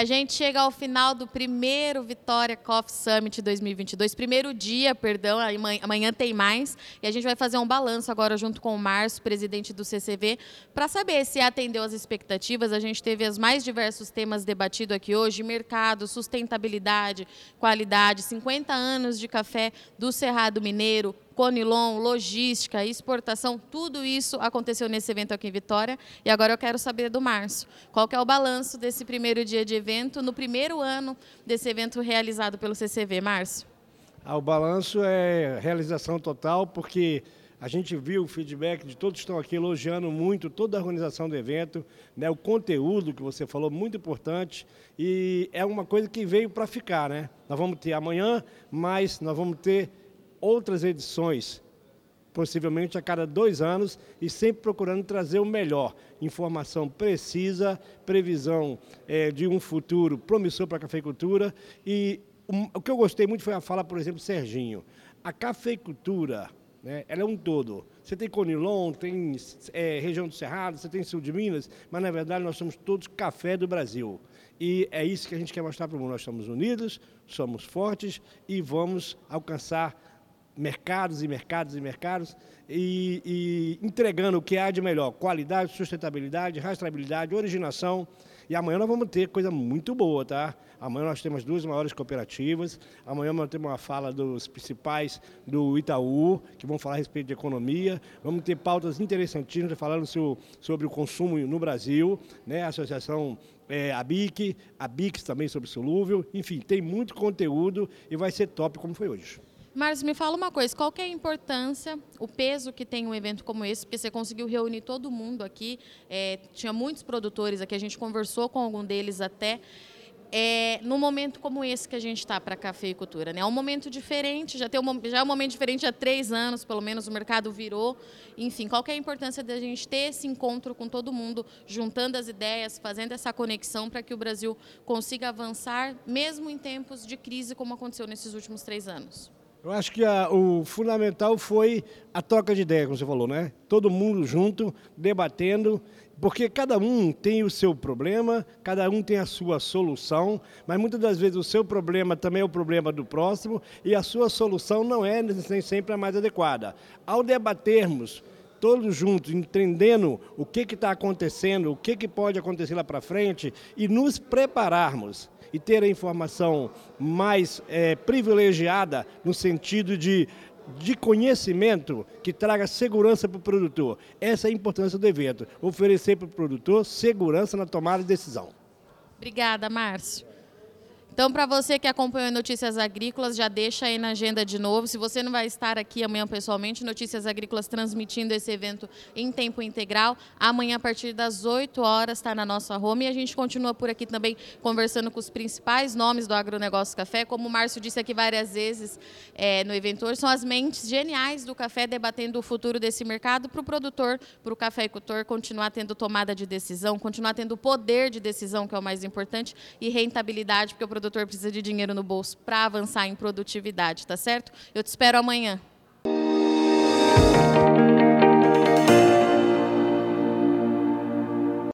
a gente chega ao final do primeiro Vitória Coffee Summit 2022, primeiro dia, perdão, amanhã, tem mais, e a gente vai fazer um balanço agora junto com o Márcio, presidente do CCV, para saber se atendeu às expectativas. A gente teve os mais diversos temas debatidos aqui hoje, mercado, sustentabilidade, qualidade, 50 anos de café do Cerrado Mineiro, Conilon, logística, exportação, tudo isso aconteceu nesse evento aqui em Vitória. E agora eu quero saber do Márcio. Qual é o balanço desse primeiro dia de evento, no primeiro ano desse evento realizado pelo CCV, Márcio? Ah, o balanço é realização total, porque a gente viu o feedback de todos que estão aqui elogiando muito toda a organização do evento, né, o conteúdo que você falou, muito importante, e é uma coisa que veio para ficar. Né? Nós vamos ter amanhã, mas nós vamos ter outras edições, possivelmente a cada dois anos, e sempre procurando trazer o melhor. Informação precisa, previsão é, de um futuro promissor para a cafeicultura. E um, o que eu gostei muito foi a fala, por exemplo, Serginho. A cafeicultura, né, ela é um todo. Você tem Conilon, tem é, região do Cerrado, você tem sul de Minas, mas na verdade nós somos todos café do Brasil. E é isso que a gente quer mostrar para o mundo. Nós estamos unidos, somos fortes e vamos alcançar mercados e mercados e mercados e, e, entregando o que há de melhor: qualidade, sustentabilidade, rastreabilidade, originação. E amanhã nós vamos ter coisa muito boa, tá? Amanhã nós temos duas maiores cooperativas. Amanhã nós temos uma fala dos principais do Itaú, que vão falar a respeito de economia. Vamos ter pautas interessantíssimas falando sobre o consumo no Brasil, né? A Associação é, a BIC, a BIC também sobre solúvel. Enfim, tem muito conteúdo e vai ser top como foi hoje. Mas me fala uma coisa, qual que é a importância, o peso que tem um evento como esse, porque você conseguiu reunir todo mundo aqui, é, tinha muitos produtores aqui, a gente conversou com algum deles até, é, no momento como esse que a gente está para a cafeicultura. Né? É um momento diferente, já, tem um, já é um momento diferente há três anos, pelo menos o mercado virou. Enfim, qual que é a importância da gente ter esse encontro com todo mundo, juntando as ideias, fazendo essa conexão para que o Brasil consiga avançar, mesmo em tempos de crise como aconteceu nesses últimos três anos? Eu acho que a, o fundamental foi a troca de ideias, como você falou, né? Todo mundo junto, debatendo, porque cada um tem o seu problema, cada um tem a sua solução, mas muitas das vezes o seu problema também é o problema do próximo e a sua solução não é nem sempre a mais adequada. Ao debatermos todos juntos, entendendo o que está acontecendo, o que, que pode acontecer lá para frente e nos prepararmos e ter a informação mais é, privilegiada no sentido de de conhecimento que traga segurança para o produtor. Essa é a importância do evento, oferecer para o produtor segurança na tomada de decisão. Obrigada, Márcio. Então, para você que acompanhou Notícias Agrícolas, já deixa aí na agenda de novo. Se você não vai estar aqui amanhã pessoalmente, Notícias Agrícolas transmitindo esse evento em tempo integral. Amanhã, a partir das 8 horas, está na nossa home. E a gente continua por aqui também conversando com os principais nomes do agronegócio café. Como o Márcio disse aqui várias vezes é, no evento hoje, são as mentes geniais do café debatendo o futuro desse mercado para o produtor, para o cafeicultor continuar tendo tomada de decisão, continuar tendo poder de decisão, que é o mais importante, e rentabilidade, porque o produtor precisa de dinheiro no bolso para avançar em produtividade, tá certo? Eu te espero amanhã.